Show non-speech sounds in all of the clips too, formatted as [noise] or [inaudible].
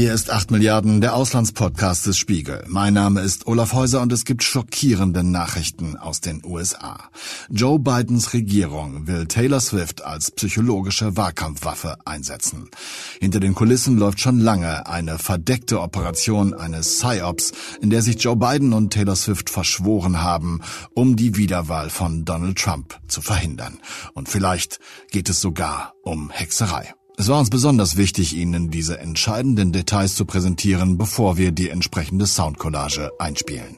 hier ist 8 Milliarden, der Auslandspodcast des Spiegel. Mein Name ist Olaf Häuser und es gibt schockierende Nachrichten aus den USA. Joe Bidens Regierung will Taylor Swift als psychologische Wahlkampfwaffe einsetzen. Hinter den Kulissen läuft schon lange eine verdeckte Operation eines PsyOps, in der sich Joe Biden und Taylor Swift verschworen haben, um die Wiederwahl von Donald Trump zu verhindern. Und vielleicht geht es sogar um Hexerei. Es war uns besonders wichtig, Ihnen diese entscheidenden Details zu präsentieren, bevor wir die entsprechende Soundcollage einspielen.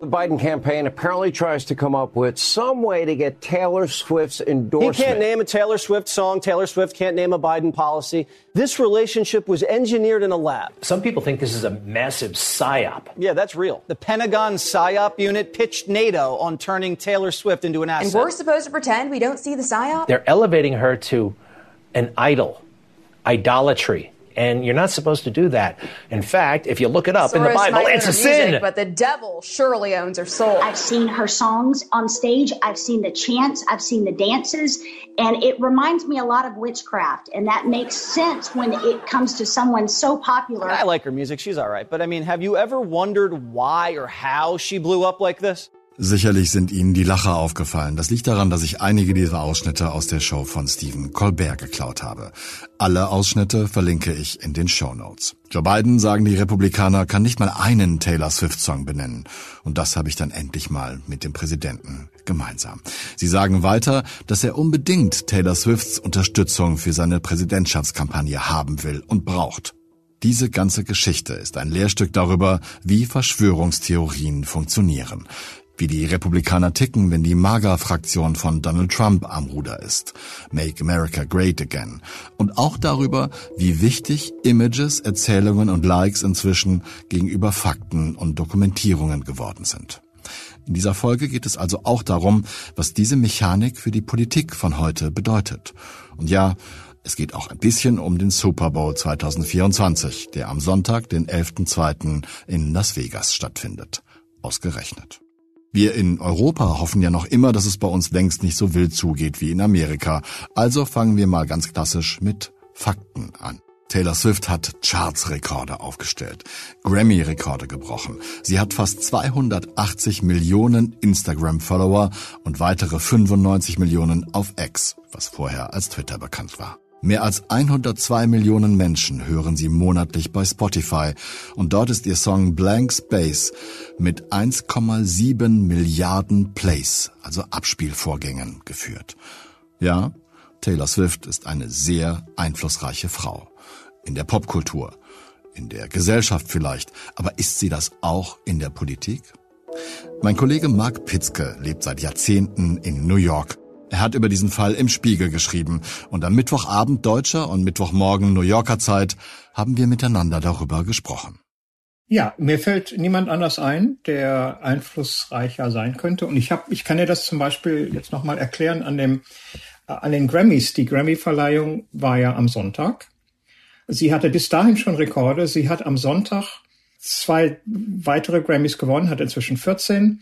The Biden campaign apparently tries to come up with some way to get Taylor Swift's endorsement. He can't name a Taylor Swift song. Taylor Swift can't name a Biden policy. This relationship was engineered in a lab. Some people think this is a massive psyop. Yeah, that's real. The Pentagon psyop unit pitched NATO on turning Taylor Swift into an asset. And we're supposed to pretend we don't see the psyop? They're elevating her to an idol, idolatry. And you're not supposed to do that. In fact, if you look it up in the Bible, it's a music, sin. But the devil surely owns her soul. I've seen her songs on stage. I've seen the chants. I've seen the dances. And it reminds me a lot of witchcraft. And that makes sense when it comes to someone so popular. I like her music. She's all right. But I mean, have you ever wondered why or how she blew up like this? Sicherlich sind Ihnen die Lacher aufgefallen. Das liegt daran, dass ich einige dieser Ausschnitte aus der Show von Stephen Colbert geklaut habe. Alle Ausschnitte verlinke ich in den Show Notes. Joe Biden, sagen die Republikaner, kann nicht mal einen Taylor Swift-Song benennen. Und das habe ich dann endlich mal mit dem Präsidenten gemeinsam. Sie sagen weiter, dass er unbedingt Taylor Swifts Unterstützung für seine Präsidentschaftskampagne haben will und braucht. Diese ganze Geschichte ist ein Lehrstück darüber, wie Verschwörungstheorien funktionieren wie die Republikaner ticken, wenn die MAGA-Fraktion von Donald Trump am Ruder ist. Make America Great Again. Und auch darüber, wie wichtig Images, Erzählungen und Likes inzwischen gegenüber Fakten und Dokumentierungen geworden sind. In dieser Folge geht es also auch darum, was diese Mechanik für die Politik von heute bedeutet. Und ja, es geht auch ein bisschen um den Super Bowl 2024, der am Sonntag, den 11.02. in Las Vegas stattfindet. Ausgerechnet. Wir in Europa hoffen ja noch immer, dass es bei uns längst nicht so wild zugeht wie in Amerika. Also fangen wir mal ganz klassisch mit Fakten an. Taylor Swift hat Charts-Rekorde aufgestellt, Grammy-Rekorde gebrochen. Sie hat fast 280 Millionen Instagram-Follower und weitere 95 Millionen auf X, was vorher als Twitter bekannt war. Mehr als 102 Millionen Menschen hören sie monatlich bei Spotify und dort ist ihr Song Blank Space mit 1,7 Milliarden Plays, also Abspielvorgängen, geführt. Ja, Taylor Swift ist eine sehr einflussreiche Frau. In der Popkultur, in der Gesellschaft vielleicht, aber ist sie das auch in der Politik? Mein Kollege Mark Pitzke lebt seit Jahrzehnten in New York er hat über diesen Fall im Spiegel geschrieben und am Mittwochabend deutscher und Mittwochmorgen New Yorker Zeit haben wir miteinander darüber gesprochen. Ja, mir fällt niemand anders ein, der einflussreicher sein könnte. Und ich habe, ich kann dir das zum Beispiel jetzt nochmal erklären an dem, äh, an den Grammys. Die Grammy-Verleihung war ja am Sonntag. Sie hatte bis dahin schon Rekorde. Sie hat am Sonntag zwei weitere Grammys gewonnen, hat inzwischen 14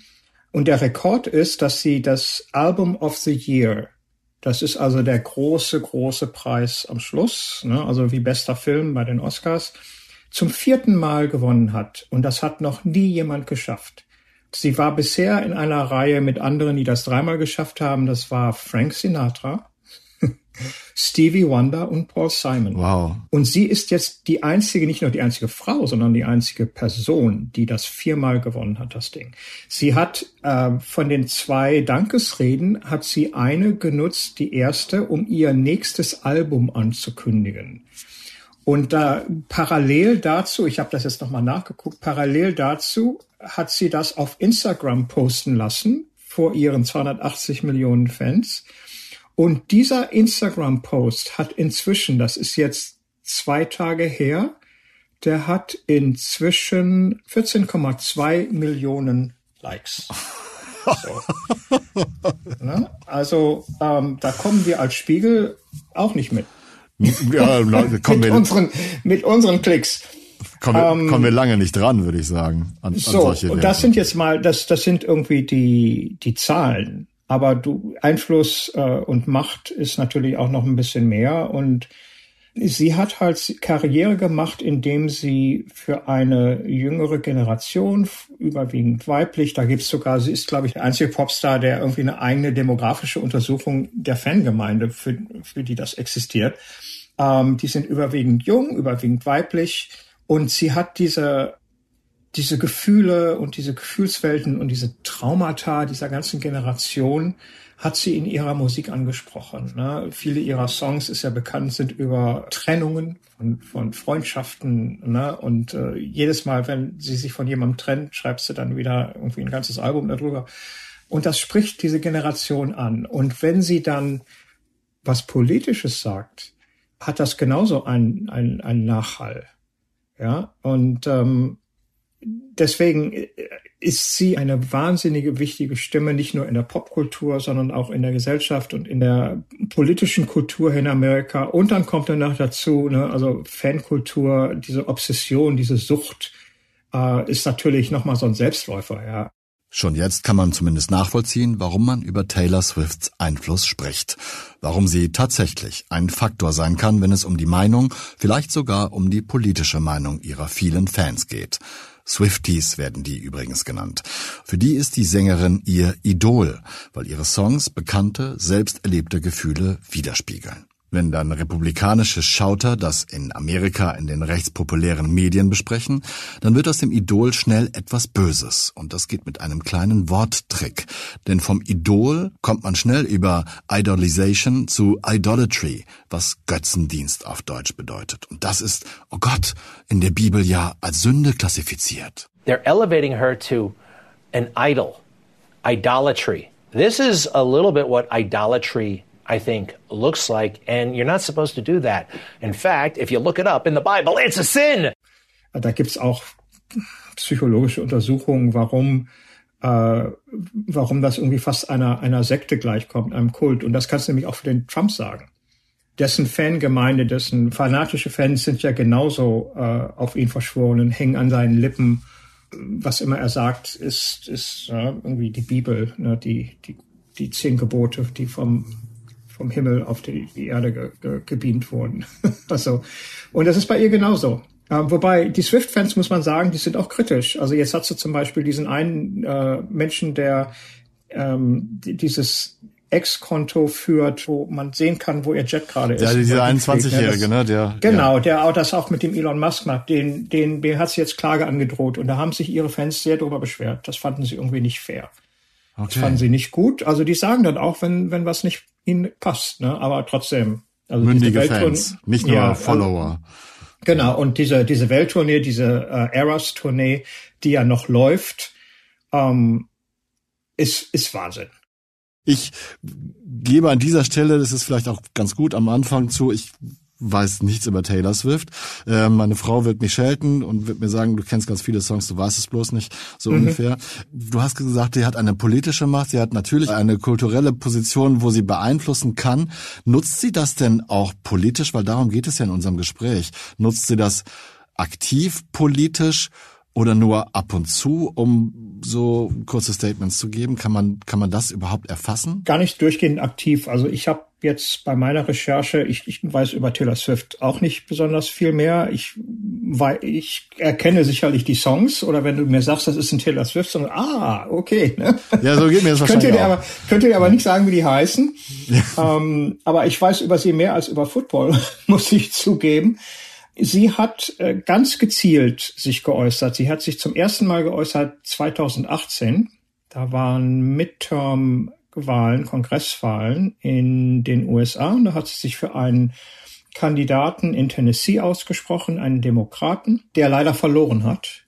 und der Rekord ist, dass sie das Album of the Year, das ist also der große, große Preis am Schluss, ne, also wie bester Film bei den Oscars, zum vierten Mal gewonnen hat. Und das hat noch nie jemand geschafft. Sie war bisher in einer Reihe mit anderen, die das dreimal geschafft haben. Das war Frank Sinatra, Stevie Wonder und Paul Simon. Wow. Und sie ist jetzt die einzige, nicht nur die einzige Frau, sondern die einzige Person, die das viermal gewonnen hat, das Ding. Sie hat äh, von den zwei Dankesreden, hat sie eine genutzt, die erste, um ihr nächstes Album anzukündigen. Und da parallel dazu, ich habe das jetzt nochmal nachgeguckt, parallel dazu hat sie das auf Instagram posten lassen vor ihren 280 Millionen Fans. Und dieser Instagram-Post hat inzwischen, das ist jetzt zwei Tage her, der hat inzwischen 14,2 Millionen Likes. [laughs] So. ne? Also ähm, da kommen wir als Spiegel auch nicht mit. Ja, [laughs] kommen mit, wir, unseren, mit unseren Klicks. kommen, wir, ähm, kommen wir lange nicht dran, würde ich sagen. An, an so, solche und das sind jetzt mal, das, das sind irgendwie die, die Zahlen. Aber du, Einfluss äh, und Macht ist natürlich auch noch ein bisschen mehr. Und sie hat halt Karriere gemacht, indem sie für eine jüngere Generation, überwiegend weiblich, da gibt's sogar, sie ist, glaube ich, der einzige Popstar, der irgendwie eine eigene demografische Untersuchung der Fangemeinde, für, für die das existiert. Ähm, die sind überwiegend jung, überwiegend weiblich und sie hat diese diese Gefühle und diese Gefühlswelten und diese Traumata dieser ganzen Generation hat sie in ihrer Musik angesprochen. Ne? Viele ihrer Songs ist ja bekannt, sind über Trennungen von, von Freundschaften. Ne? Und äh, jedes Mal, wenn sie sich von jemandem trennt, schreibt sie dann wieder irgendwie ein ganzes Album darüber. Und das spricht diese Generation an. Und wenn sie dann was Politisches sagt, hat das genauso einen, einen, einen Nachhall. Ja, und ähm, deswegen äh, ist sie eine wahnsinnige wichtige Stimme, nicht nur in der Popkultur, sondern auch in der Gesellschaft und in der politischen Kultur in Amerika. Und dann kommt dann noch dazu, ne, also Fankultur, diese Obsession, diese Sucht, äh, ist natürlich nochmal so ein Selbstläufer, ja. Schon jetzt kann man zumindest nachvollziehen, warum man über Taylor Swifts Einfluss spricht. Warum sie tatsächlich ein Faktor sein kann, wenn es um die Meinung, vielleicht sogar um die politische Meinung ihrer vielen Fans geht. Swifties werden die übrigens genannt. Für die ist die Sängerin ihr Idol, weil ihre Songs bekannte, selbst erlebte Gefühle widerspiegeln. Wenn dann republikanische Schauter das in Amerika in den rechtspopulären Medien besprechen, dann wird aus dem Idol schnell etwas Böses. Und das geht mit einem kleinen Worttrick. Denn vom Idol kommt man schnell über Idolization zu Idolatry, was Götzendienst auf Deutsch bedeutet. Und das ist, oh Gott, in der Bibel ja als Sünde klassifiziert. They're elevating her to an idol, idolatry. This is a little bit what idolatry I think, looks like. And you're not supposed to do that. In fact, if you look it up in the Bible, it's a sin. Da gibt's auch psychologische Untersuchungen, warum äh, warum das irgendwie fast einer einer Sekte gleichkommt, einem Kult. Und das kannst du nämlich auch für den Trump sagen. Dessen Fangemeinde, dessen fanatische Fans sind ja genauso äh, auf ihn verschworen und hängen an seinen Lippen. Was immer er sagt, ist, ist äh, irgendwie die Bibel, ne, die, die, die zehn Gebote, die vom vom Himmel auf die, die Erde ge, ge, gebeamt wurden. [laughs] also, und das ist bei ihr genauso. Ähm, wobei die Swift-Fans, muss man sagen, die sind auch kritisch. Also jetzt hat sie zum Beispiel diesen einen äh, Menschen, der ähm, dieses Ex-Konto führt, wo man sehen kann, wo ihr Jet gerade ist. Ja, dieser 21-Jährige, ne? Der, genau, ja. der auch das auch mit dem Elon Musk macht. Den, den, den hat sie jetzt Klage angedroht und da haben sich ihre Fans sehr darüber beschwert. Das fanden sie irgendwie nicht fair. Okay. Das fanden sie nicht gut. Also die sagen dann auch, wenn, wenn was nicht ihnen passt, ne? aber trotzdem. Also Mündige Fans, nicht nur ja, Follower. genau, und diese, diese Welttournee, diese äh, Eras-Tournee, die ja noch läuft, ähm, ist, ist Wahnsinn. Ich gebe an dieser Stelle, das ist vielleicht auch ganz gut am Anfang zu, ich weiß nichts über Taylor Swift. Äh, meine Frau wird mich schelten und wird mir sagen, du kennst ganz viele Songs, du weißt es bloß nicht, so mhm. ungefähr. Du hast gesagt, sie hat eine politische Macht, sie hat natürlich eine kulturelle Position, wo sie beeinflussen kann. Nutzt sie das denn auch politisch? Weil darum geht es ja in unserem Gespräch. Nutzt sie das aktiv politisch oder nur ab und zu, um so kurze Statements zu geben? Kann man, kann man das überhaupt erfassen? Gar nicht durchgehend aktiv. Also ich habe jetzt bei meiner Recherche, ich, ich weiß über Taylor Swift auch nicht besonders viel mehr. Ich, weil ich erkenne sicherlich die Songs oder wenn du mir sagst, das ist ein Taylor Swift Song, ah, okay. Ne? Ja, so geht mir das [laughs] wahrscheinlich könnte dir aber Könnte dir aber nicht sagen, wie die heißen. ähm, aber ich weiß über sie mehr als über Football, [laughs] muss ich zugeben. Sie hat äh, ganz gezielt sich geäußert. Sie hat sich zum ersten Mal geäußert 2018. Da waren Midterm Wahlen, Kongresswahlen in den USA und da hat sie sich für einen Kandidaten in Tennessee ausgesprochen, einen Demokraten, der leider verloren hat.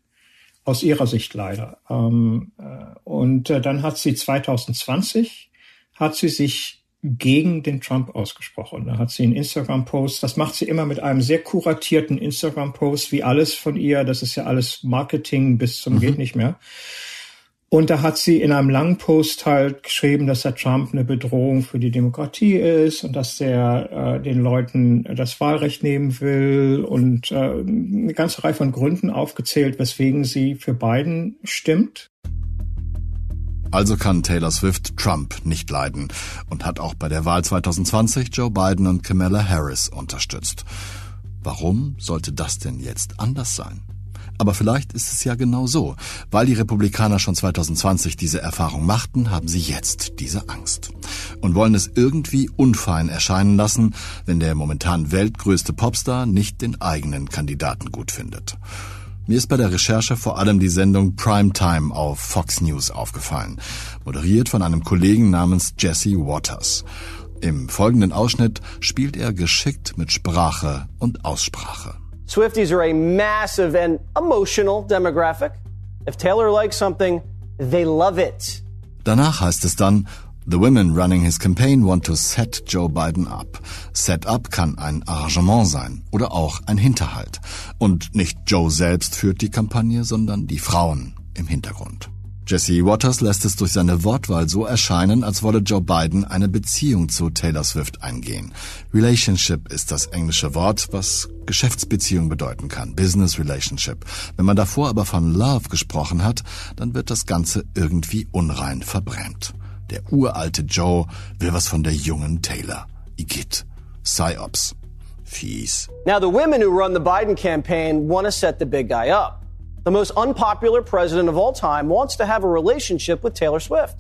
Aus ihrer Sicht leider. Ähm, äh, und äh, dann hat sie 2020 hat sie sich gegen den Trump ausgesprochen. Da hat sie einen Instagram-Post, das macht sie immer mit einem sehr kuratierten Instagram-Post, wie alles von ihr. Das ist ja alles Marketing bis zum mhm. geht nicht mehr. Und da hat sie in einem langen Post halt geschrieben, dass der Trump eine Bedrohung für die Demokratie ist und dass er äh, den Leuten das Wahlrecht nehmen will und äh, eine ganze Reihe von Gründen aufgezählt, weswegen sie für Biden stimmt. Also kann Taylor Swift Trump nicht leiden und hat auch bei der Wahl 2020 Joe Biden und Kamala Harris unterstützt. Warum sollte das denn jetzt anders sein? Aber vielleicht ist es ja genau so. Weil die Republikaner schon 2020 diese Erfahrung machten, haben sie jetzt diese Angst. Und wollen es irgendwie unfein erscheinen lassen, wenn der momentan weltgrößte Popstar nicht den eigenen Kandidaten gut findet. Mir ist bei der Recherche vor allem die Sendung Primetime auf Fox News aufgefallen, moderiert von einem Kollegen namens Jesse Waters. Im folgenden Ausschnitt spielt er geschickt mit Sprache und Aussprache. Swifties are a massive and emotional demographic. If Taylor likes something, they love it. Danach heißt es dann, The women running his campaign want to set Joe Biden up. Set up kann ein Arrangement sein oder auch ein Hinterhalt. Und nicht Joe selbst führt die Kampagne, sondern die Frauen im Hintergrund. Jesse Waters lässt es durch seine Wortwahl so erscheinen, als wolle Joe Biden eine Beziehung zu Taylor Swift eingehen. Relationship ist das englische Wort, was Geschäftsbeziehung bedeuten kann, Business Relationship. Wenn man davor aber von Love gesprochen hat, dann wird das Ganze irgendwie unrein verbrämt. Der uralte Joe will was von der jungen Taylor. Igitt. Psyops. Fies. Now, the women who run the Biden campaign want to set the big guy up. The most unpopular president of all time wants to have a relationship with Taylor Swift.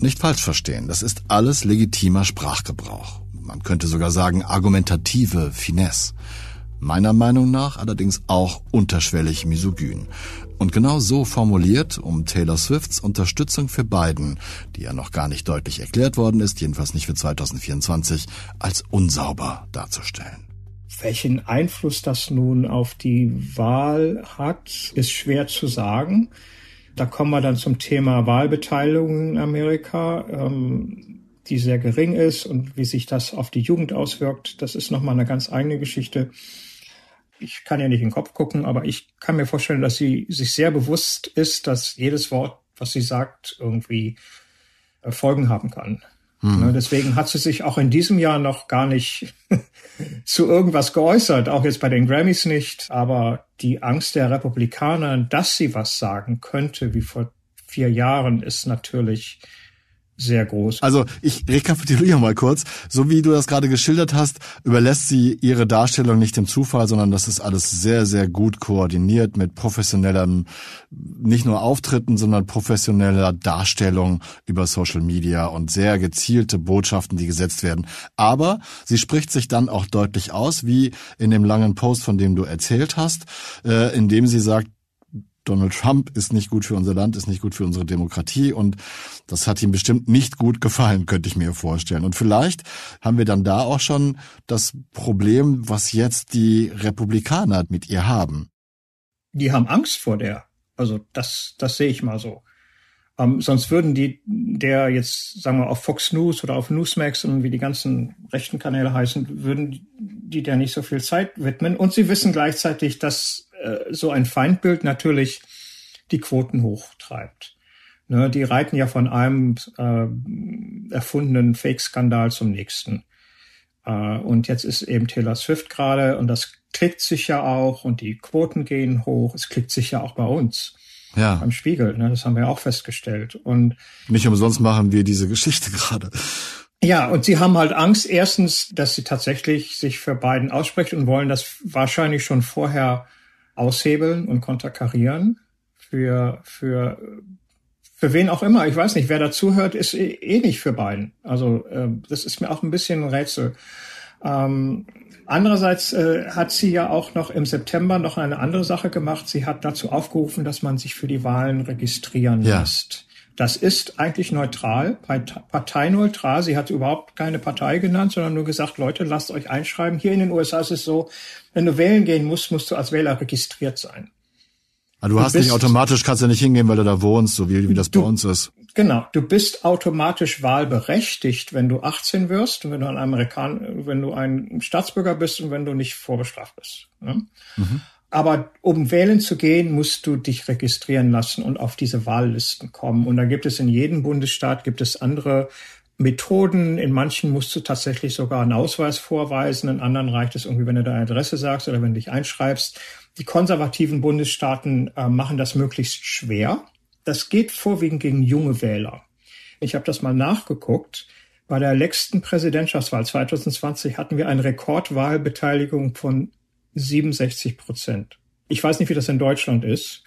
Nicht falsch verstehen, das ist alles legitimer Sprachgebrauch. Man könnte sogar sagen argumentative Finesse. Meiner Meinung nach allerdings auch unterschwellig misogyn. Und genau so formuliert, um Taylor Swifts Unterstützung für Biden, die ja noch gar nicht deutlich erklärt worden ist, jedenfalls nicht für 2024, als unsauber darzustellen. Welchen Einfluss das nun auf die Wahl hat, ist schwer zu sagen. Da kommen wir dann zum Thema Wahlbeteiligung in Amerika, ähm, die sehr gering ist und wie sich das auf die Jugend auswirkt. Das ist nochmal eine ganz eigene Geschichte. Ich kann ja nicht in den Kopf gucken, aber ich kann mir vorstellen, dass sie sich sehr bewusst ist, dass jedes Wort, was sie sagt, irgendwie äh, Folgen haben kann. Hm. Ne, deswegen hat sie sich auch in diesem Jahr noch gar nicht [laughs] zu irgendwas geäußert, auch jetzt bei den Grammys nicht. Aber die Angst der Republikaner, dass sie was sagen könnte, wie vor vier Jahren, ist natürlich sehr groß. Also ich rekapituliere mal kurz. So wie du das gerade geschildert hast, überlässt sie ihre Darstellung nicht dem Zufall, sondern das ist alles sehr, sehr gut koordiniert mit professionellem, nicht nur Auftritten, sondern professioneller Darstellung über Social Media und sehr gezielte Botschaften, die gesetzt werden. Aber sie spricht sich dann auch deutlich aus, wie in dem langen Post, von dem du erzählt hast, äh, in dem sie sagt, Donald Trump ist nicht gut für unser Land, ist nicht gut für unsere Demokratie und das hat ihm bestimmt nicht gut gefallen, könnte ich mir vorstellen. Und vielleicht haben wir dann da auch schon das Problem, was jetzt die Republikaner mit ihr haben. Die haben Angst vor der. Also das, das sehe ich mal so. Ähm, sonst würden die der jetzt, sagen wir, auf Fox News oder auf Newsmax und wie die ganzen rechten Kanäle heißen, würden die der nicht so viel Zeit widmen. Und sie wissen gleichzeitig, dass so ein Feindbild natürlich die Quoten hochtreibt. Ne, die reiten ja von einem äh, erfundenen Fake-Skandal zum nächsten. Äh, und jetzt ist eben Taylor Swift gerade und das klickt sich ja auch und die Quoten gehen hoch. Es klickt sich ja auch bei uns. Ja. Beim Spiegel, ne, das haben wir auch festgestellt. Und nicht umsonst machen wir diese Geschichte [laughs] gerade. Ja, und sie haben halt Angst, erstens, dass sie tatsächlich sich für Biden ausspricht und wollen das wahrscheinlich schon vorher aushebeln und konterkarieren für, für, für wen auch immer. Ich weiß nicht, wer dazuhört, ist eh, eh nicht für beiden. Also äh, das ist mir auch ein bisschen ein Rätsel. Ähm, andererseits äh, hat sie ja auch noch im September noch eine andere Sache gemacht. Sie hat dazu aufgerufen, dass man sich für die Wahlen registrieren ja. lässt. Das ist eigentlich neutral, parteineutral. Sie hat überhaupt keine Partei genannt, sondern nur gesagt, Leute, lasst euch einschreiben. Hier in den USA ist es so, wenn du wählen gehen musst, musst du als Wähler registriert sein. Aber ah, du, du hast bist, nicht automatisch, kannst ja nicht hingehen, weil du da wohnst, so wie, wie das du, bei uns ist. Genau, du bist automatisch wahlberechtigt, wenn du 18 wirst und wenn du ein Amerikaner, wenn du ein Staatsbürger bist und wenn du nicht vorbestraft bist. Ne? Mhm. Aber um wählen zu gehen, musst du dich registrieren lassen und auf diese Wahllisten kommen. Und da gibt es in jedem Bundesstaat gibt es andere Methoden. In manchen musst du tatsächlich sogar einen Ausweis vorweisen. In anderen reicht es irgendwie, wenn du deine Adresse sagst oder wenn du dich einschreibst. Die konservativen Bundesstaaten äh, machen das möglichst schwer. Das geht vorwiegend gegen junge Wähler. Ich habe das mal nachgeguckt. Bei der letzten Präsidentschaftswahl 2020 hatten wir eine Rekordwahlbeteiligung von 67 Prozent. Ich weiß nicht, wie das in Deutschland ist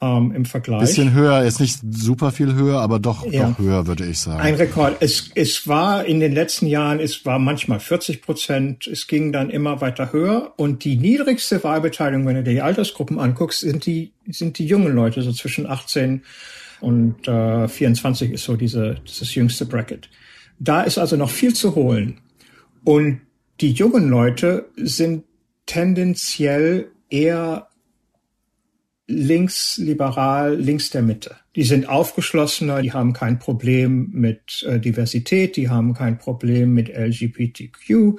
ähm, im Vergleich. Bisschen höher, ist nicht super viel höher, aber doch, ja. doch höher, würde ich sagen. Ein Rekord. Es, es war in den letzten Jahren, es war manchmal 40 Prozent, es ging dann immer weiter höher und die niedrigste Wahlbeteiligung, wenn du dir die Altersgruppen anguckst, sind die, sind die jungen Leute, so zwischen 18 und äh, 24 ist so diese, das jüngste Bracket. Da ist also noch viel zu holen. Und die jungen Leute sind tendenziell eher links liberal, links der Mitte. Die sind aufgeschlossener, die haben kein Problem mit äh, Diversität, die haben kein Problem mit LGBTQ.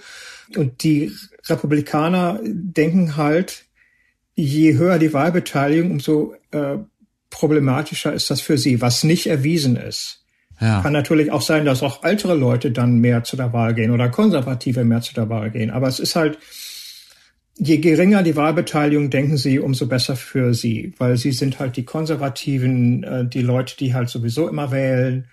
Und die Republikaner denken halt, je höher die Wahlbeteiligung, umso äh, problematischer ist das für sie, was nicht erwiesen ist. Ja. Kann natürlich auch sein, dass auch ältere Leute dann mehr zu der Wahl gehen oder Konservative mehr zu der Wahl gehen. Aber es ist halt, je geringer die Wahlbeteiligung, denken sie, umso besser für sie, weil sie sind halt die Konservativen, äh, die Leute, die halt sowieso immer wählen.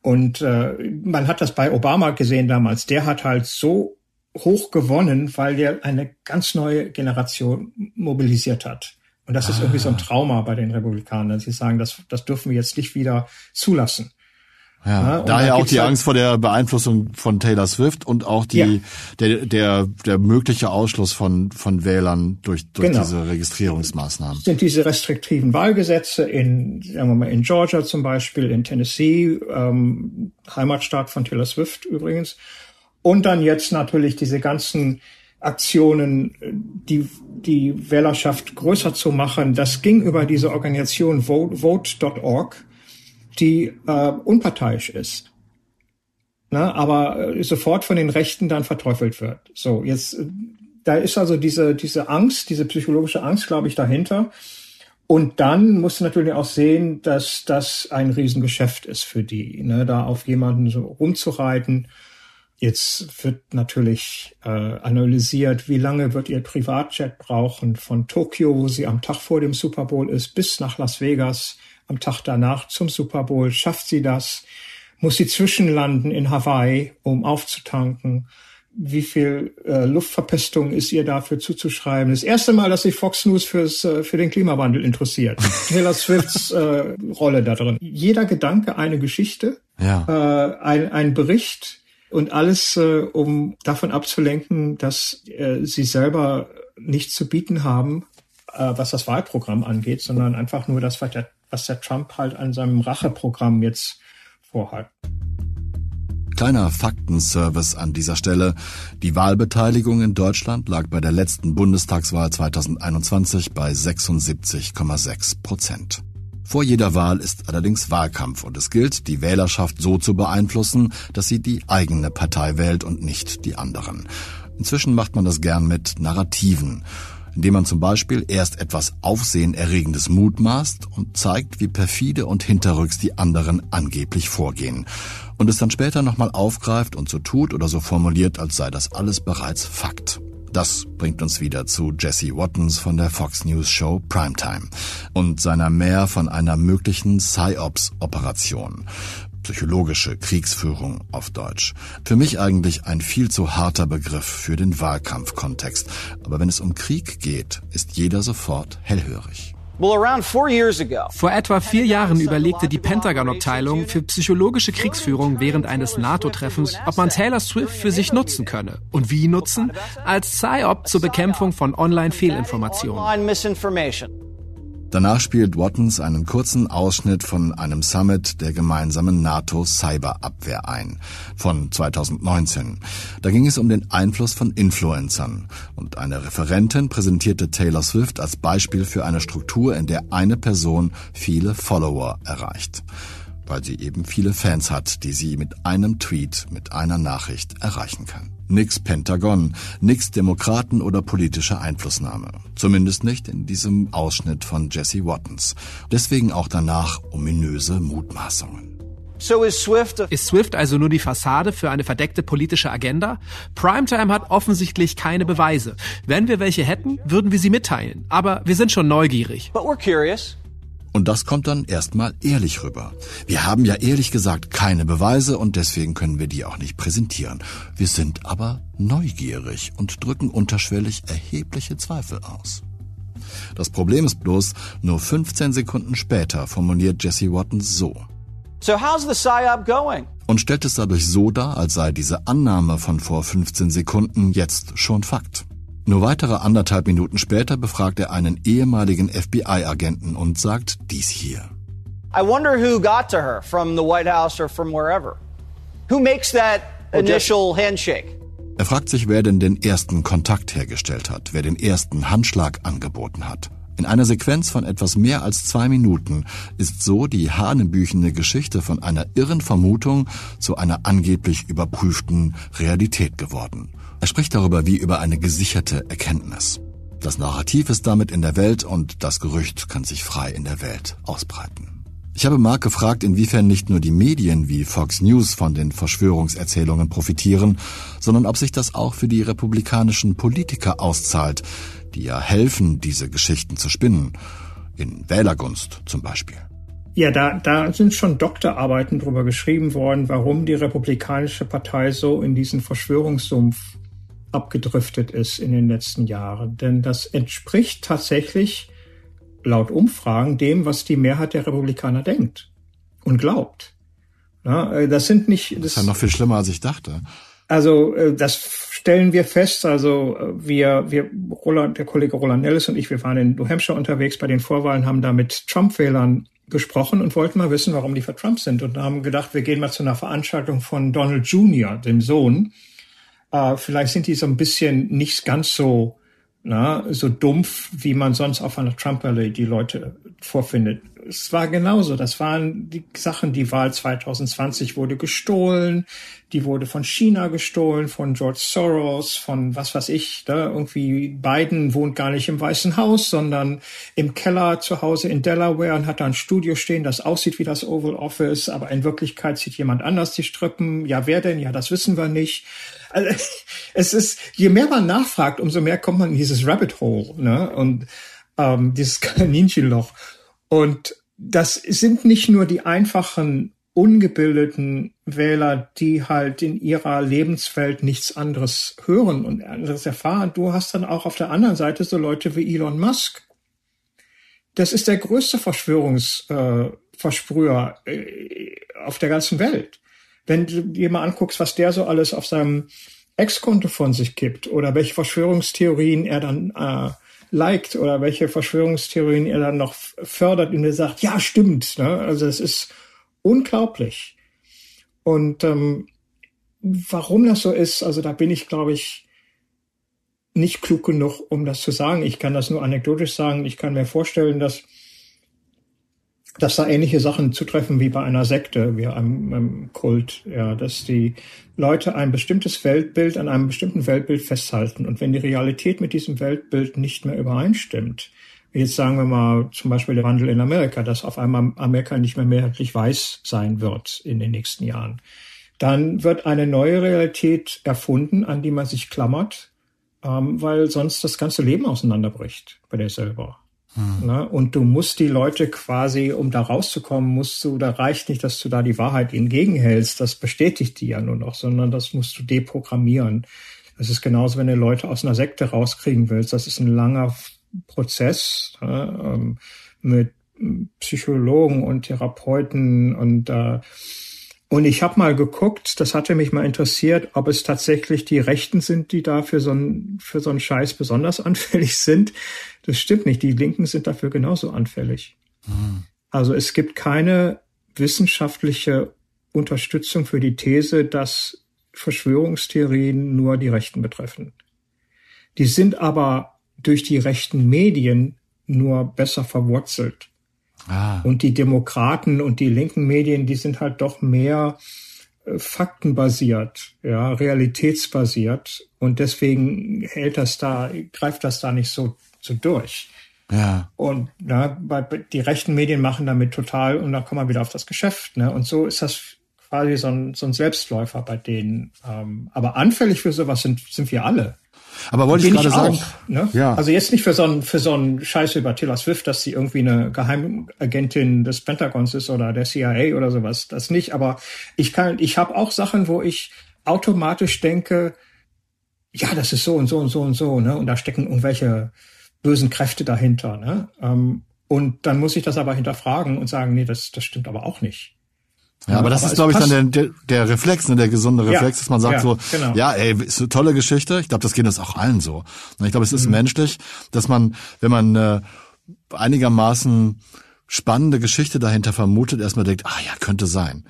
Und äh, man hat das bei Obama gesehen damals. Der hat halt so hoch gewonnen, weil der eine ganz neue Generation mobilisiert hat. Und das ah. ist irgendwie so ein ah. Trauma bei den Republikanern. Sie sagen, das, das dürfen wir jetzt nicht wieder zulassen. Ja, ja daher auch die halt Angst vor der Beeinflussung von Taylor Swift und auch die, ja. der, der, der mögliche Ausschluss von, von Wählern durch, durch genau. diese Registrierungsmaßnahmen. Sind diese restriktiven Wahlgesetze in, sagen wir mal, in Georgia zum Beispiel, in Tennessee, ähm, Heimatstaat von Taylor Swift übrigens. Und dann jetzt natürlich diese ganzen Aktionen, die, die Wählerschaft größer zu machen. Das ging über diese Organisation vote.org die äh, unparteiisch ist, ne, aber äh, sofort von den Rechten dann verteufelt wird. So, jetzt, äh, da ist also diese, diese Angst, diese psychologische Angst, glaube ich, dahinter. Und dann musst du natürlich auch sehen, dass das ein Riesengeschäft ist für die, ne, da auf jemanden so rumzureiten. Jetzt wird natürlich äh, analysiert, wie lange wird ihr Privatjet brauchen von Tokio, wo sie am Tag vor dem Super Bowl ist, bis nach Las Vegas am Tag danach zum Super Bowl. Schafft sie das? Muss sie zwischenlanden in Hawaii, um aufzutanken? Wie viel äh, Luftverpestung ist ihr dafür zuzuschreiben? Das erste Mal, dass sich Fox News fürs, äh, für den Klimawandel interessiert. [laughs] Taylor Swifts äh, Rolle da drin. Jeder Gedanke eine Geschichte, ja. äh, ein, ein Bericht und alles, äh, um davon abzulenken, dass äh, sie selber nichts zu bieten haben, äh, was das Wahlprogramm angeht, sondern einfach nur das, was der was der Trump halt an seinem Racheprogramm jetzt vorhat. Kleiner Faktenservice an dieser Stelle. Die Wahlbeteiligung in Deutschland lag bei der letzten Bundestagswahl 2021 bei 76,6 Prozent. Vor jeder Wahl ist allerdings Wahlkampf und es gilt, die Wählerschaft so zu beeinflussen, dass sie die eigene Partei wählt und nicht die anderen. Inzwischen macht man das gern mit Narrativen indem man zum Beispiel erst etwas Aufsehenerregendes mutmaßt und zeigt, wie perfide und hinterrücks die anderen angeblich vorgehen und es dann später nochmal aufgreift und so tut oder so formuliert, als sei das alles bereits Fakt. Das bringt uns wieder zu Jesse Wattens von der Fox News Show Primetime und seiner mehr von einer möglichen PsyOps-Operation psychologische Kriegsführung auf Deutsch. Für mich eigentlich ein viel zu harter Begriff für den Wahlkampfkontext. Aber wenn es um Krieg geht, ist jeder sofort hellhörig. Vor etwa vier Jahren überlegte die Pentagon-Abteilung für psychologische Kriegsführung während eines NATO-Treffens, ob man Taylor Swift für sich nutzen könne. Und wie nutzen? Als PsyOp zur Bekämpfung von Online-Fehlinformationen. Danach spielt Wattens einen kurzen Ausschnitt von einem Summit der gemeinsamen NATO-Cyberabwehr ein, von 2019. Da ging es um den Einfluss von Influencern und eine Referentin präsentierte Taylor Swift als Beispiel für eine Struktur, in der eine Person viele Follower erreicht weil sie eben viele Fans hat, die sie mit einem Tweet, mit einer Nachricht erreichen kann. Nix Pentagon, nix Demokraten oder politische Einflussnahme. Zumindest nicht in diesem Ausschnitt von Jesse Wattens. Deswegen auch danach ominöse Mutmaßungen. So is Swift ist Swift also nur die Fassade für eine verdeckte politische Agenda? Primetime hat offensichtlich keine Beweise. Wenn wir welche hätten, würden wir sie mitteilen. Aber wir sind schon neugierig. But we're curious. Und das kommt dann erstmal ehrlich rüber. Wir haben ja ehrlich gesagt keine Beweise und deswegen können wir die auch nicht präsentieren. Wir sind aber neugierig und drücken unterschwellig erhebliche Zweifel aus. Das Problem ist bloß, nur 15 Sekunden später formuliert Jesse Wattens so. So how's the PSYOP going? Und stellt es dadurch so dar, als sei diese Annahme von vor 15 Sekunden jetzt schon Fakt. Nur weitere anderthalb Minuten später befragt er einen ehemaligen FBI-Agenten und sagt dies hier. I wonder who got to her from the White House or from wherever. Who makes that initial handshake? Er fragt sich, wer denn den ersten Kontakt hergestellt hat, wer den ersten Handschlag angeboten hat. In einer Sequenz von etwas mehr als zwei Minuten ist so die hanebüchende Geschichte von einer irren Vermutung zu einer angeblich überprüften Realität geworden. Er spricht darüber wie über eine gesicherte Erkenntnis. Das Narrativ ist damit in der Welt und das Gerücht kann sich frei in der Welt ausbreiten. Ich habe Mark gefragt, inwiefern nicht nur die Medien wie Fox News von den Verschwörungserzählungen profitieren, sondern ob sich das auch für die republikanischen Politiker auszahlt, die ja helfen, diese Geschichten zu spinnen. In Wählergunst zum Beispiel. Ja, da, da sind schon Doktorarbeiten drüber geschrieben worden, warum die Republikanische Partei so in diesen Verschwörungssumpf abgedriftet ist in den letzten Jahren. Denn das entspricht tatsächlich laut Umfragen dem, was die Mehrheit der Republikaner denkt und glaubt. Ja, äh, das sind nicht. Das, das ist ja noch viel schlimmer, als ich dachte. Also äh, das stellen wir fest. Also äh, wir, wir, Roland, der Kollege Roland Nellis und ich, wir waren in New Hampshire unterwegs bei den Vorwahlen, haben da mit Trump-Wählern gesprochen und wollten mal wissen, warum die für Trump sind und haben gedacht, wir gehen mal zu einer Veranstaltung von Donald Jr., dem Sohn, äh, vielleicht sind die so ein bisschen nicht ganz so, na, so dumpf, wie man sonst auf einer Trump Rally die Leute vorfindet. Es war genauso. Das waren die Sachen, die Wahl 2020 wurde gestohlen, die wurde von China gestohlen, von George Soros, von was weiß ich, da irgendwie Biden wohnt gar nicht im Weißen Haus, sondern im Keller zu Hause in Delaware und hat da ein Studio stehen, das aussieht wie das Oval Office, aber in Wirklichkeit sieht jemand anders die Strippen. Ja, wer denn? Ja, das wissen wir nicht. Also, [laughs] es ist, je mehr man nachfragt, umso mehr kommt man in dieses Rabbit Hole, ne? Und ähm, dieses [laughs] Kaninchenloch. Und das sind nicht nur die einfachen ungebildeten Wähler, die halt in ihrer Lebenswelt nichts anderes hören und anderes erfahren. Du hast dann auch auf der anderen Seite so Leute wie Elon Musk. Das ist der größte Verschwörungsversprüher äh, äh, auf der ganzen Welt. Wenn du dir mal anguckst, was der so alles auf seinem Ex-Konto von sich gibt oder welche Verschwörungstheorien er dann äh, liked oder welche Verschwörungstheorien er dann noch fördert und er sagt, ja, stimmt. Ne? Also es ist unglaublich. Und ähm, warum das so ist, also da bin ich, glaube ich, nicht klug genug, um das zu sagen. Ich kann das nur anekdotisch sagen. Ich kann mir vorstellen, dass, dass da ähnliche Sachen zutreffen wie bei einer Sekte, wie einem, einem Kult, ja, dass die Leute ein bestimmtes Weltbild an einem bestimmten Weltbild festhalten. Und wenn die Realität mit diesem Weltbild nicht mehr übereinstimmt, Jetzt sagen wir mal zum Beispiel der Wandel in Amerika, dass auf einmal Amerika nicht mehr mehrheitlich weiß sein wird in den nächsten Jahren. Dann wird eine neue Realität erfunden, an die man sich klammert, ähm, weil sonst das ganze Leben auseinanderbricht bei dir selber. Hm. Ne? Und du musst die Leute quasi, um da rauszukommen, musst du, da reicht nicht, dass du da die Wahrheit entgegenhältst, das bestätigt die ja nur noch, sondern das musst du deprogrammieren. Das ist genauso, wenn du Leute aus einer Sekte rauskriegen willst. Das ist ein langer Prozess äh, mit Psychologen und Therapeuten und äh, und ich habe mal geguckt, das hatte mich mal interessiert, ob es tatsächlich die Rechten sind, die da für so ein für so einen Scheiß besonders [laughs] anfällig sind. Das stimmt nicht. Die Linken sind dafür genauso anfällig. Mhm. Also es gibt keine wissenschaftliche Unterstützung für die These, dass Verschwörungstheorien nur die Rechten betreffen. Die sind aber durch die rechten Medien nur besser verwurzelt. Ah. Und die Demokraten und die linken Medien, die sind halt doch mehr äh, faktenbasiert, ja, realitätsbasiert. Und deswegen hält das da, greift das da nicht so, so durch. Ja. Und ja, die rechten Medien machen damit total, und dann kommen wir wieder auf das Geschäft. Ne? Und so ist das quasi so ein, so ein Selbstläufer bei denen. Ähm, aber anfällig für sowas sind, sind wir alle. Aber wollte ich gerade sagen, ne? ja. also jetzt nicht für so einen für so einen Scheiß über Taylor Swift, dass sie irgendwie eine Geheimagentin des Pentagons ist oder der CIA oder sowas, das nicht. Aber ich kann, ich habe auch Sachen, wo ich automatisch denke, ja, das ist so und so und so und so, ne? Und da stecken irgendwelche bösen Kräfte dahinter, ne? Ähm, und dann muss ich das aber hinterfragen und sagen, nee, das, das stimmt aber auch nicht. Ja, aber das aber ist, glaube ich, dann der, der Reflex, ne, der gesunde Reflex, ja, dass man sagt ja, so, genau. ja, ey, ist eine tolle Geschichte. Ich glaube, das geht uns auch allen so. Ich glaube, es ist mhm. menschlich, dass man, wenn man äh, einigermaßen spannende Geschichte dahinter vermutet, erstmal denkt, ah ja, könnte sein.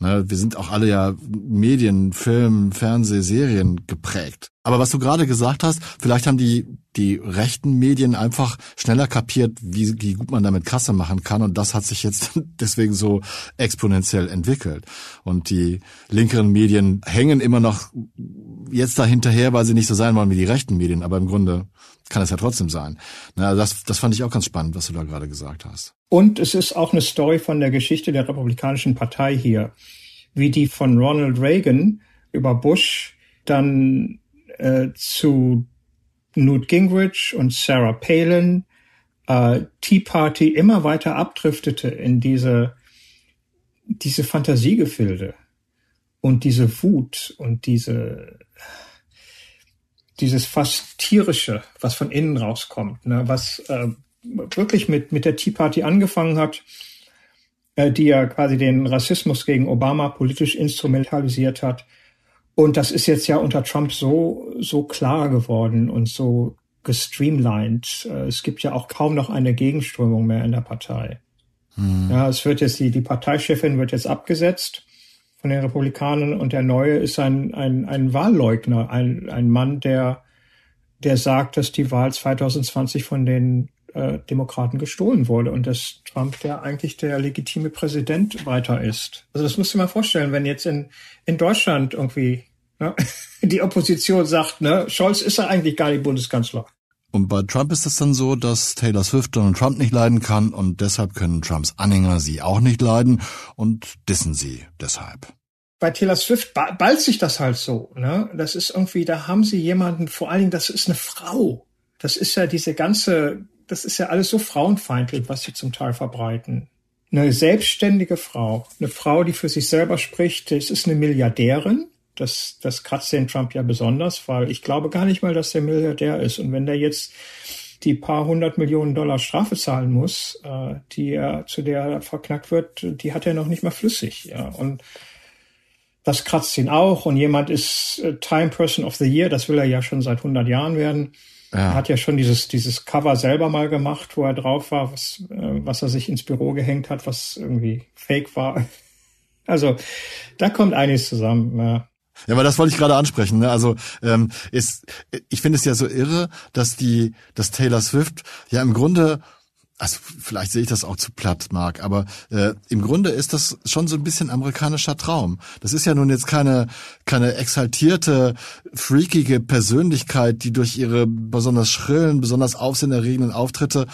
Ne, wir sind auch alle ja Medien, Film, Fernseh, Serien geprägt. Aber was du gerade gesagt hast, vielleicht haben die, die rechten Medien einfach schneller kapiert, wie, wie gut man damit Kasse machen kann. Und das hat sich jetzt [laughs] deswegen so exponentiell entwickelt. Und die linkeren Medien hängen immer noch jetzt dahinterher, weil sie nicht so sein wollen wie die rechten Medien. Aber im Grunde kann es ja trotzdem sein. Na, das, das fand ich auch ganz spannend, was du da gerade gesagt hast. Und es ist auch eine Story von der Geschichte der Republikanischen Partei hier, wie die von Ronald Reagan über Bush dann äh, zu Newt Gingrich und Sarah Palin äh, Tea Party immer weiter abdriftete in diese diese Fantasiegefilde und diese Wut und diese dieses fast tierische, was von innen rauskommt, ne, was äh, wirklich mit, mit der Tea Party angefangen hat, äh, die ja quasi den Rassismus gegen Obama politisch instrumentalisiert hat. Und das ist jetzt ja unter Trump so, so klar geworden und so gestreamlined. Äh, es gibt ja auch kaum noch eine Gegenströmung mehr in der Partei. Hm. Ja, es wird jetzt die, die Parteichefin wird jetzt abgesetzt von den Republikanern und der neue ist ein, ein, ein Wahlleugner, ein, ein Mann, der, der sagt, dass die Wahl 2020 von den äh, Demokraten gestohlen wurde und dass Trump der eigentlich der legitime Präsident weiter ist. Also das musst du mal vorstellen, wenn jetzt in, in Deutschland irgendwie ne, [laughs] die Opposition sagt, ne, Scholz ist ja eigentlich gar nicht Bundeskanzler. Und bei Trump ist es dann so, dass Taylor Swift Donald Trump nicht leiden kann und deshalb können Trumps Anhänger sie auch nicht leiden und dissen sie deshalb. Bei Taylor Swift ballt sich das halt so. Ne? Das ist irgendwie, da haben sie jemanden, vor allen Dingen, das ist eine Frau. Das ist ja diese ganze das ist ja alles so frauenfeindlich, was sie zum Teil verbreiten. Eine selbstständige Frau, eine Frau, die für sich selber spricht, das ist eine Milliardärin. Das, das kratzt den Trump ja besonders, weil ich glaube gar nicht mal, dass der Milliardär ist. Und wenn der jetzt die paar hundert Millionen Dollar Strafe zahlen muss, äh, die er, zu der er verknackt wird, die hat er noch nicht mal flüssig. Ja. Und das kratzt ihn auch. Und jemand ist äh, Time Person of the Year, das will er ja schon seit 100 Jahren werden. Ja. Er hat ja schon dieses, dieses Cover selber mal gemacht, wo er drauf war, was, äh, was er sich ins Büro gehängt hat, was irgendwie fake war. [laughs] Also da kommt einiges zusammen. Ja. Ja, aber das wollte ich gerade ansprechen. Ne? Also ähm, ist, ich finde es ja so irre, dass die, dass Taylor Swift ja im Grunde also vielleicht sehe ich das auch zu platt, Marc, aber äh, im Grunde ist das schon so ein bisschen amerikanischer Traum. Das ist ja nun jetzt keine keine exaltierte, freakige Persönlichkeit, die durch ihre besonders schrillen, besonders aufsehenerregenden Auftritte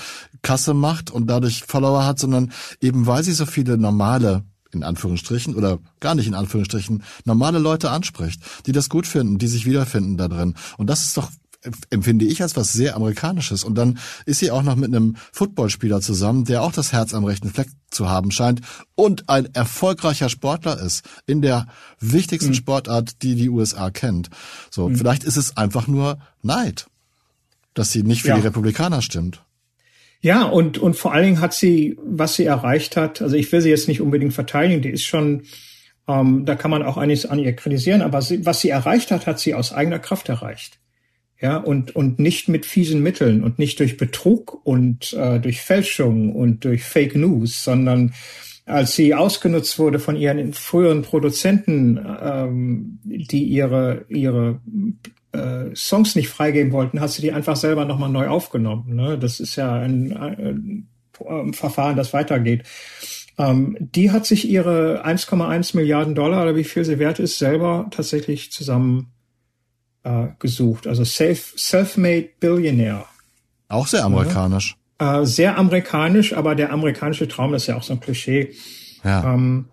Kasse macht und dadurch Follower hat, sondern eben weil sie so viele normale in Anführungsstrichen oder gar nicht in Anführungsstrichen normale Leute anspricht, die das gut finden, die sich wiederfinden da drin. Und das ist doch empfinde ich als was sehr Amerikanisches. Und dann ist sie auch noch mit einem Footballspieler zusammen, der auch das Herz am rechten Fleck zu haben scheint und ein erfolgreicher Sportler ist in der wichtigsten mhm. Sportart, die die USA kennt. So, mhm. vielleicht ist es einfach nur Neid, dass sie nicht für ja. die Republikaner stimmt. Ja, und, und vor allen Dingen hat sie, was sie erreicht hat, also ich will sie jetzt nicht unbedingt verteidigen, die ist schon, ähm, da kann man auch einiges an ihr kritisieren, aber sie, was sie erreicht hat, hat sie aus eigener Kraft erreicht. Ja, und, und nicht mit fiesen Mitteln und nicht durch Betrug und äh, durch Fälschung und durch Fake News, sondern als sie ausgenutzt wurde von ihren früheren Produzenten, ähm, die ihre, ihre äh, Songs nicht freigeben wollten, hat sie die einfach selber nochmal neu aufgenommen. Ne? Das ist ja ein, ein, ein Verfahren, das weitergeht. Ähm, die hat sich ihre 1,1 Milliarden Dollar oder wie viel sie wert ist, selber tatsächlich zusammen äh, gesucht. Also self, Self-Made Billionaire. Auch sehr amerikanisch. Ja. Äh, sehr amerikanisch, aber der amerikanische Traum ist ja auch so ein Klischee. Ja. Ähm,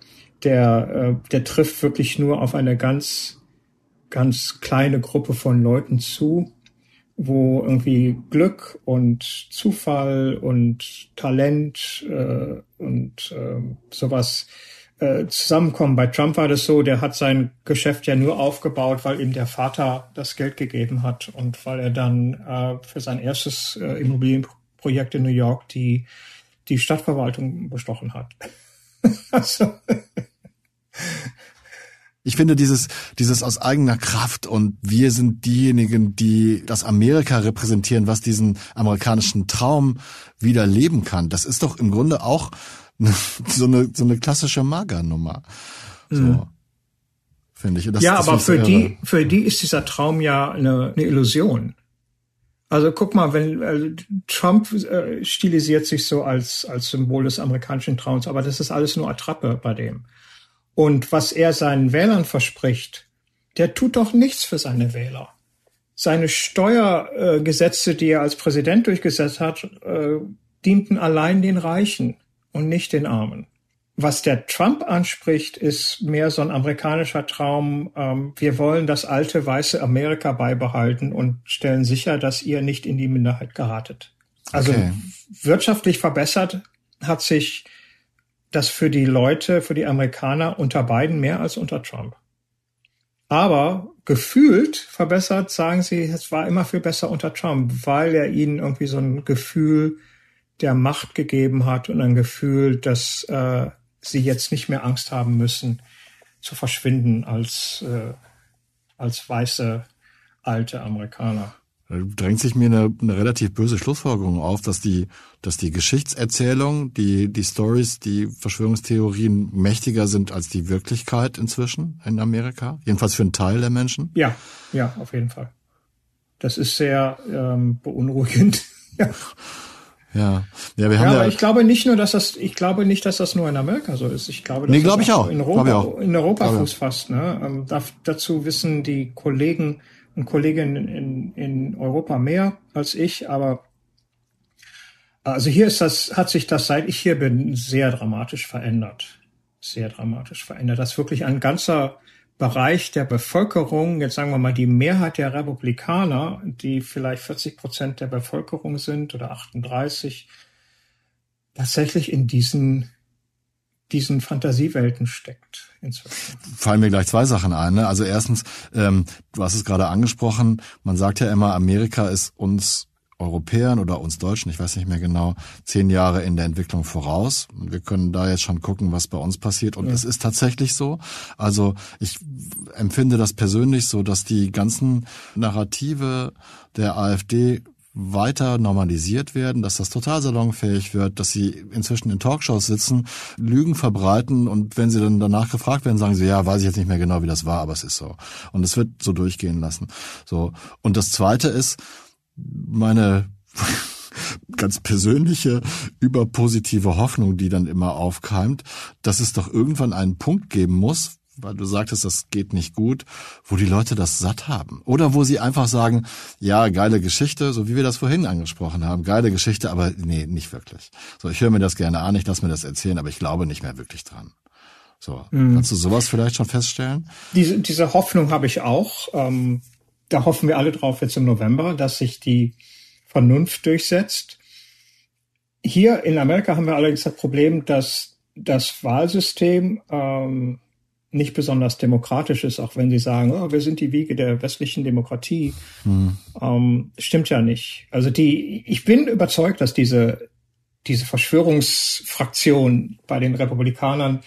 der, äh, der trifft wirklich nur auf eine ganz, ganz kleine Gruppe von Leuten zu. wo irgendwie Glück und Zufall und Talent äh, und äh, sowas äh, zusammenkommen. Bei Trump war das so, der hat sein Geschäft ja nur aufgebaut, weil ihm der Vater das Geld gegeben hat und weil er dann äh, für sein erstes äh, Immobilienprojekt in New York die, die Stadtverwaltung bestochen hat. [laughs] also, ich finde dieses, dieses aus eigener Kraft und wir sind diejenigen, die das Amerika repräsentieren, was diesen amerikanischen Traum wieder leben kann. Das ist doch im Grunde auch [laughs] so eine, so eine klassische Mager-Nummer. So. Mhm. Finde ich. Das, ja, das aber für die, für die ist dieser Traum ja eine, eine Illusion. Also guck mal, wenn äh, Trump äh, stilisiert sich so als als Symbol des amerikanischen Traums, aber das ist alles nur Attrappe bei dem. Und was er seinen Wählern verspricht, der tut doch nichts für seine Wähler. Seine Steuergesetze, die er als Präsident durchgesetzt hat, äh, dienten allein den Reichen und nicht den Armen. Was der Trump anspricht, ist mehr so ein amerikanischer Traum. Ähm, wir wollen das alte weiße Amerika beibehalten und stellen sicher, dass ihr nicht in die Minderheit geratet. Also okay. wirtschaftlich verbessert hat sich das für die Leute, für die Amerikaner unter Biden mehr als unter Trump. Aber gefühlt verbessert, sagen sie, es war immer viel besser unter Trump, weil er ihnen irgendwie so ein Gefühl der Macht gegeben hat und ein Gefühl, dass äh, sie jetzt nicht mehr Angst haben müssen, zu verschwinden als, äh, als weiße alte Amerikaner. Drängt sich mir eine, eine relativ böse Schlussfolgerung auf, dass die, dass die Geschichtserzählung, die, die Stories, die Verschwörungstheorien mächtiger sind als die Wirklichkeit inzwischen in Amerika. Jedenfalls für einen Teil der Menschen. Ja, ja, auf jeden Fall. Das ist sehr ähm, beunruhigend. [laughs] ja. Ja, ja, wir haben ja, aber ich glaube nicht nur, dass das, ich glaube nicht, dass das nur in Amerika so ist. Ich glaube, dass nee, glaube ich auch. In Europa, auch. In Europa Fuß fasst. Ne? Ähm, dazu wissen die Kollegen und Kolleginnen in, in Europa mehr als ich, aber also hier ist das, hat sich das, seit ich hier bin, sehr dramatisch verändert. Sehr dramatisch verändert. Das ist wirklich ein ganzer Bereich der Bevölkerung, jetzt sagen wir mal die Mehrheit der Republikaner, die vielleicht 40 Prozent der Bevölkerung sind oder 38, tatsächlich in diesen diesen Fantasiewelten steckt inzwischen. Fallen mir gleich zwei Sachen ein. Ne? Also erstens, ähm, du hast es gerade angesprochen, man sagt ja immer, Amerika ist uns Europäern oder uns Deutschen, ich weiß nicht mehr genau, zehn Jahre in der Entwicklung voraus. Und wir können da jetzt schon gucken, was bei uns passiert. Und ja. es ist tatsächlich so. Also ich empfinde das persönlich so, dass die ganzen Narrative der AfD weiter normalisiert werden, dass das total salonfähig wird, dass sie inzwischen in Talkshows sitzen, Lügen verbreiten und wenn sie dann danach gefragt werden, sagen sie, ja, weiß ich jetzt nicht mehr genau, wie das war, aber es ist so. Und es wird so durchgehen lassen. So. Und das zweite ist, meine [laughs] ganz persönliche, überpositive Hoffnung, die dann immer aufkeimt, dass es doch irgendwann einen Punkt geben muss, weil du sagtest, das geht nicht gut, wo die Leute das satt haben. Oder wo sie einfach sagen, ja, geile Geschichte, so wie wir das vorhin angesprochen haben, geile Geschichte, aber nee, nicht wirklich. So, ich höre mir das gerne an, ich lasse mir das erzählen, aber ich glaube nicht mehr wirklich dran. So, mhm. kannst du sowas vielleicht schon feststellen? Diese, diese Hoffnung habe ich auch. Ähm, da hoffen wir alle drauf jetzt im November, dass sich die Vernunft durchsetzt. Hier in Amerika haben wir allerdings das Problem, dass das Wahlsystem ähm, nicht besonders demokratisch ist, auch wenn sie sagen, oh, wir sind die Wiege der westlichen Demokratie. Hm. Ähm, stimmt ja nicht. Also die, ich bin überzeugt, dass diese, diese Verschwörungsfraktion bei den Republikanern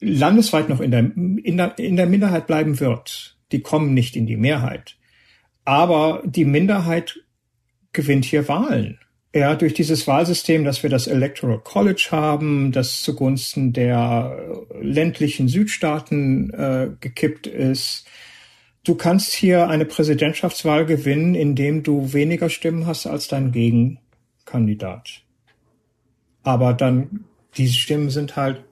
landesweit noch in der, in der, in der Minderheit bleiben wird. Die kommen nicht in die Mehrheit. Aber die Minderheit gewinnt hier Wahlen. Ja, durch dieses Wahlsystem, dass wir das Electoral College haben, das zugunsten der ländlichen Südstaaten äh, gekippt ist. Du kannst hier eine Präsidentschaftswahl gewinnen, indem du weniger Stimmen hast als dein Gegenkandidat. Aber dann, diese Stimmen sind halt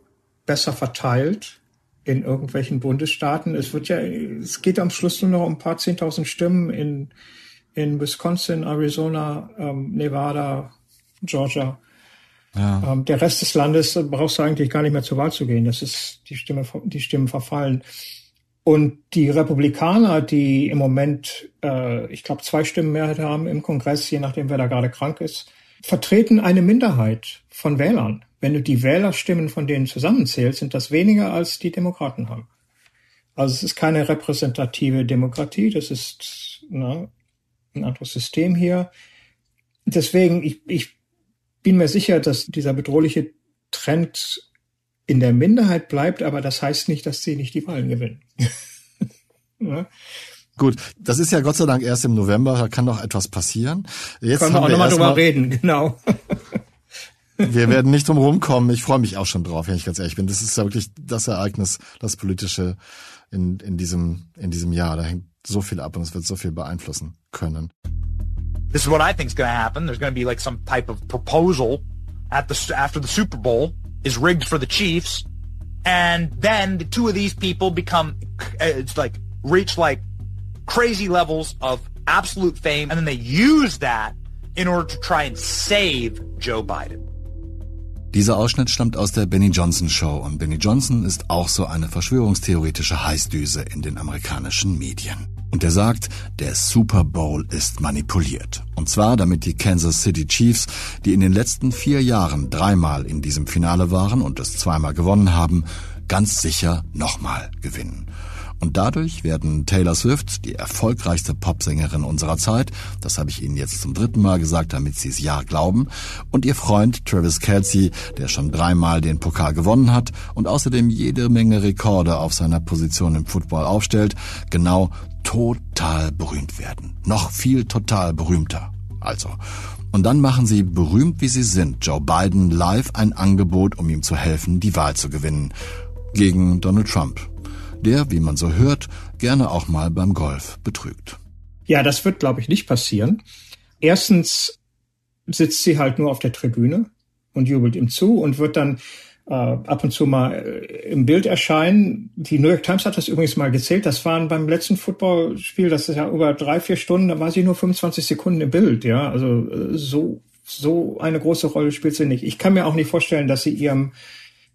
besser verteilt in irgendwelchen Bundesstaaten. Es wird ja, es geht am Schluss nur noch um ein paar zehntausend Stimmen in in Wisconsin, Arizona, ähm, Nevada, Georgia. Ja. Ähm, der Rest des Landes brauchst du eigentlich gar nicht mehr zur Wahl zu gehen. Das ist die Stimme, die Stimmen verfallen. Und die Republikaner, die im Moment, äh, ich glaube, zwei Stimmen Mehrheit haben im Kongress, je nachdem, wer da gerade krank ist, vertreten eine Minderheit von Wählern. Wenn du die Wählerstimmen von denen zusammenzählst, sind das weniger als die Demokraten haben. Also es ist keine repräsentative Demokratie, das ist na, ein anderes System hier. Deswegen, ich, ich bin mir sicher, dass dieser bedrohliche Trend in der Minderheit bleibt, aber das heißt nicht, dass sie nicht die Wahlen gewinnen. [laughs] ja. Gut, das ist ja Gott sei Dank erst im November, da kann noch etwas passieren. Jetzt Können wir auch nochmal drüber reden, genau. [laughs] wir werden nicht drum rumkommen. Ich freue mich auch schon drauf, wenn ich ganz ehrlich bin. Das ist ja wirklich das Ereignis, das politische in, in diesem, in diesem Jahr. Da hängt so viel ab und es wird so viel beeinflussen können. This is what I think is going to happen. There's going to be like some type of proposal at the after the Super Bowl is rigged for the Chiefs, and then the two of these people become it's like reach like crazy levels of absolute fame, and then they use that in order to try and save Joe Biden. Dieser Ausschnitt stammt aus der Benny Johnson Show und Benny Johnson ist auch so eine verschwörungstheoretische Heißdüse in den amerikanischen Medien. Und er sagt, der Super Bowl ist manipuliert. Und zwar, damit die Kansas City Chiefs, die in den letzten vier Jahren dreimal in diesem Finale waren und es zweimal gewonnen haben, ganz sicher nochmal gewinnen. Und dadurch werden Taylor Swift, die erfolgreichste Popsängerin unserer Zeit, das habe ich Ihnen jetzt zum dritten Mal gesagt, damit Sie es ja glauben, und ihr Freund Travis Kelsey, der schon dreimal den Pokal gewonnen hat und außerdem jede Menge Rekorde auf seiner Position im Football aufstellt, genau total berühmt werden. Noch viel total berühmter. Also. Und dann machen sie, berühmt wie sie sind, Joe Biden live ein Angebot, um ihm zu helfen, die Wahl zu gewinnen. Gegen Donald Trump der, wie man so hört, gerne auch mal beim Golf betrügt. Ja, das wird, glaube ich, nicht passieren. Erstens sitzt sie halt nur auf der Tribüne und jubelt ihm zu und wird dann äh, ab und zu mal äh, im Bild erscheinen. Die New York Times hat das übrigens mal gezählt. Das waren beim letzten Footballspiel, das ist ja über drei, vier Stunden, da war sie nur 25 Sekunden im Bild. Ja, also äh, so so eine große Rolle spielt sie nicht. Ich kann mir auch nicht vorstellen, dass sie ihrem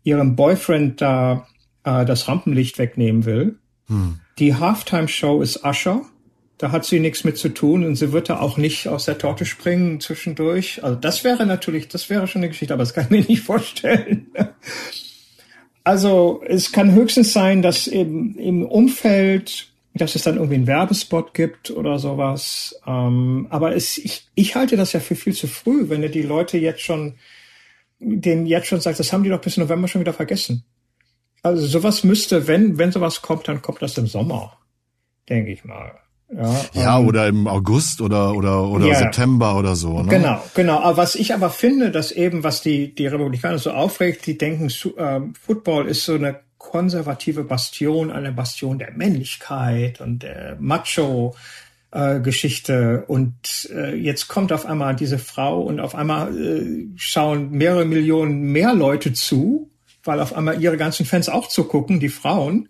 ihrem Boyfriend da äh, das Rampenlicht wegnehmen will. Hm. Die Halftime-Show ist Usher. Da hat sie nichts mit zu tun und sie wird da auch nicht aus der Torte springen zwischendurch. Also das wäre natürlich, das wäre schon eine Geschichte, aber das kann ich mir nicht vorstellen. Also es kann höchstens sein, dass im, im Umfeld, dass es dann irgendwie einen Werbespot gibt oder sowas. Ähm, aber es, ich, ich halte das ja für viel zu früh, wenn ihr die Leute jetzt schon, denen jetzt schon sagt, das haben die doch bis November schon wieder vergessen. Also sowas müsste, wenn, wenn sowas kommt, dann kommt das im Sommer, denke ich mal. Ja, ja ähm, oder im August oder oder oder ja, September oder so. Ne? Genau, genau. Aber was ich aber finde, dass eben was die die Republikaner so aufregt, die denken, äh, Football ist so eine konservative Bastion, eine Bastion der Männlichkeit und der Macho. Äh, Geschichte und äh, jetzt kommt auf einmal diese Frau und auf einmal äh, schauen mehrere Millionen mehr Leute zu weil auf einmal ihre ganzen Fans auch zugucken, die Frauen.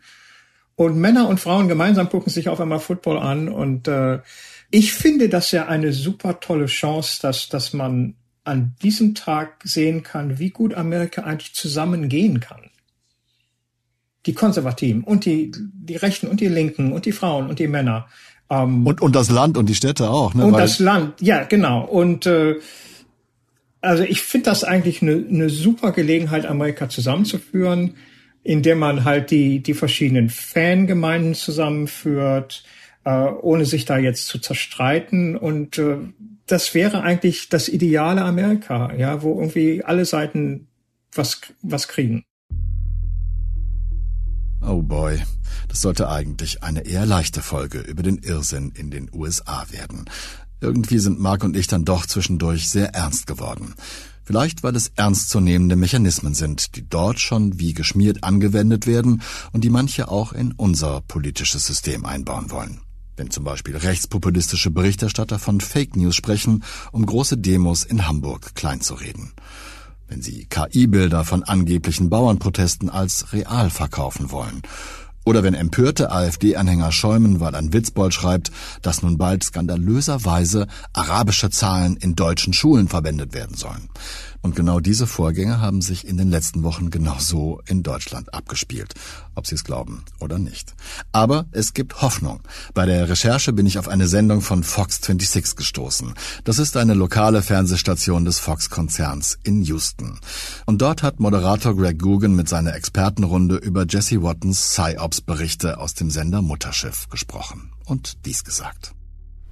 Und Männer und Frauen gemeinsam gucken sich auf einmal Football an. Und äh, ich finde das ja eine super tolle Chance, dass, dass man an diesem Tag sehen kann, wie gut Amerika eigentlich zusammengehen kann. Die Konservativen und die, die Rechten und die Linken und die Frauen und die Männer. Ähm, und, und das Land und die Städte auch. Ne? Und Weil das Land, ja, genau. Und äh, also ich finde das eigentlich eine, eine super Gelegenheit, Amerika zusammenzuführen, indem man halt die, die verschiedenen Fangemeinden zusammenführt, äh, ohne sich da jetzt zu zerstreiten. Und äh, das wäre eigentlich das ideale Amerika, ja, wo irgendwie alle Seiten was, was kriegen. Oh boy, das sollte eigentlich eine eher leichte Folge über den Irrsinn in den USA werden. Irgendwie sind Mark und ich dann doch zwischendurch sehr ernst geworden. Vielleicht, weil es ernstzunehmende Mechanismen sind, die dort schon wie geschmiert angewendet werden und die manche auch in unser politisches System einbauen wollen. Wenn zum Beispiel rechtspopulistische Berichterstatter von Fake News sprechen, um große Demos in Hamburg kleinzureden. Wenn sie KI-Bilder von angeblichen Bauernprotesten als real verkaufen wollen oder wenn empörte AfD-Anhänger schäumen, weil ein Witzbold schreibt, dass nun bald skandalöserweise arabische Zahlen in deutschen Schulen verwendet werden sollen. Und genau diese Vorgänge haben sich in den letzten Wochen genauso in Deutschland abgespielt, ob Sie es glauben oder nicht. Aber es gibt Hoffnung. Bei der Recherche bin ich auf eine Sendung von Fox 26 gestoßen. Das ist eine lokale Fernsehstation des Fox-Konzerns in Houston. Und dort hat Moderator Greg Guggen mit seiner Expertenrunde über Jesse Wattens Psyops-Berichte aus dem Sender Mutterschiff gesprochen und dies gesagt.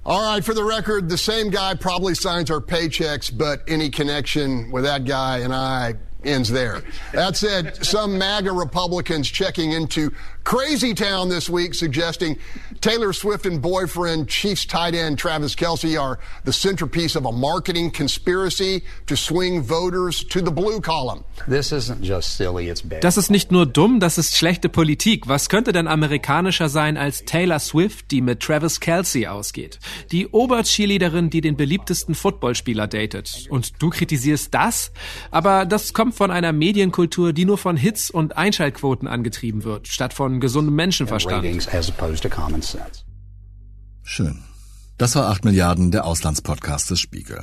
All right, for the record, the same guy probably signs our paychecks, but any connection with that guy and I ends there. That said, some MAGA Republicans checking into Crazy Town this week suggesting Taylor Swift and boyfriend Chiefs tight end Travis Kelsey are the centerpiece of a marketing conspiracy to swing voters to the blue column. This isn't just silly, it's bad. Das ist nicht nur dumm, das ist schlechte Politik. Was könnte denn amerikanischer sein als Taylor Swift, die mit Travis Kelsey ausgeht? Die Obercheerleaderin, die den beliebtesten Footballspieler datet. Und du kritisierst das? Aber das kommt von einer Medienkultur, die nur von Hits und Einschaltquoten angetrieben wird, statt von gesundem Menschenverstand. Schön. Das war 8 Milliarden, der Auslandspodcast des Spiegel.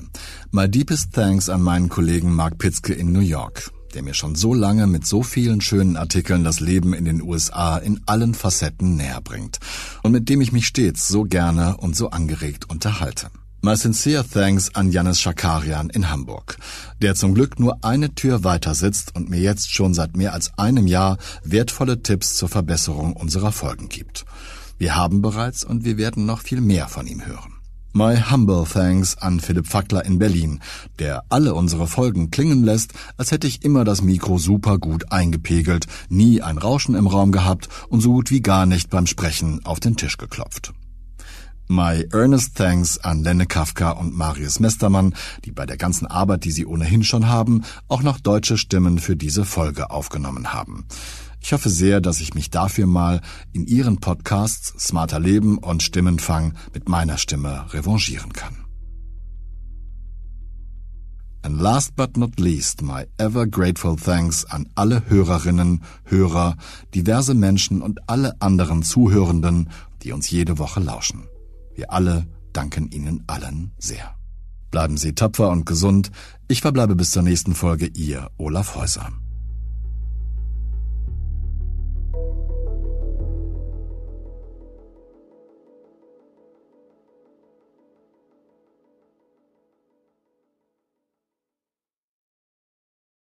My deepest thanks an meinen Kollegen Mark Pitzke in New York, der mir schon so lange mit so vielen schönen Artikeln das Leben in den USA in allen Facetten näher bringt und mit dem ich mich stets so gerne und so angeregt unterhalte. My sincere thanks an Janis Schakarian in Hamburg, der zum Glück nur eine Tür weiter sitzt und mir jetzt schon seit mehr als einem Jahr wertvolle Tipps zur Verbesserung unserer Folgen gibt. Wir haben bereits und wir werden noch viel mehr von ihm hören. My humble thanks an Philipp Fackler in Berlin, der alle unsere Folgen klingen lässt, als hätte ich immer das Mikro super gut eingepegelt, nie ein Rauschen im Raum gehabt und so gut wie gar nicht beim Sprechen auf den Tisch geklopft. My earnest thanks an Lenne Kafka und Marius Mestermann, die bei der ganzen Arbeit, die sie ohnehin schon haben, auch noch deutsche Stimmen für diese Folge aufgenommen haben. Ich hoffe sehr, dass ich mich dafür mal in Ihren Podcasts Smarter Leben und Stimmenfang mit meiner Stimme revanchieren kann. And last but not least, my ever grateful thanks an alle Hörerinnen, Hörer, diverse Menschen und alle anderen Zuhörenden, die uns jede Woche lauschen. Wir alle danken Ihnen allen sehr. Bleiben Sie tapfer und gesund. Ich verbleibe bis zur nächsten Folge, Ihr Olaf Häuser.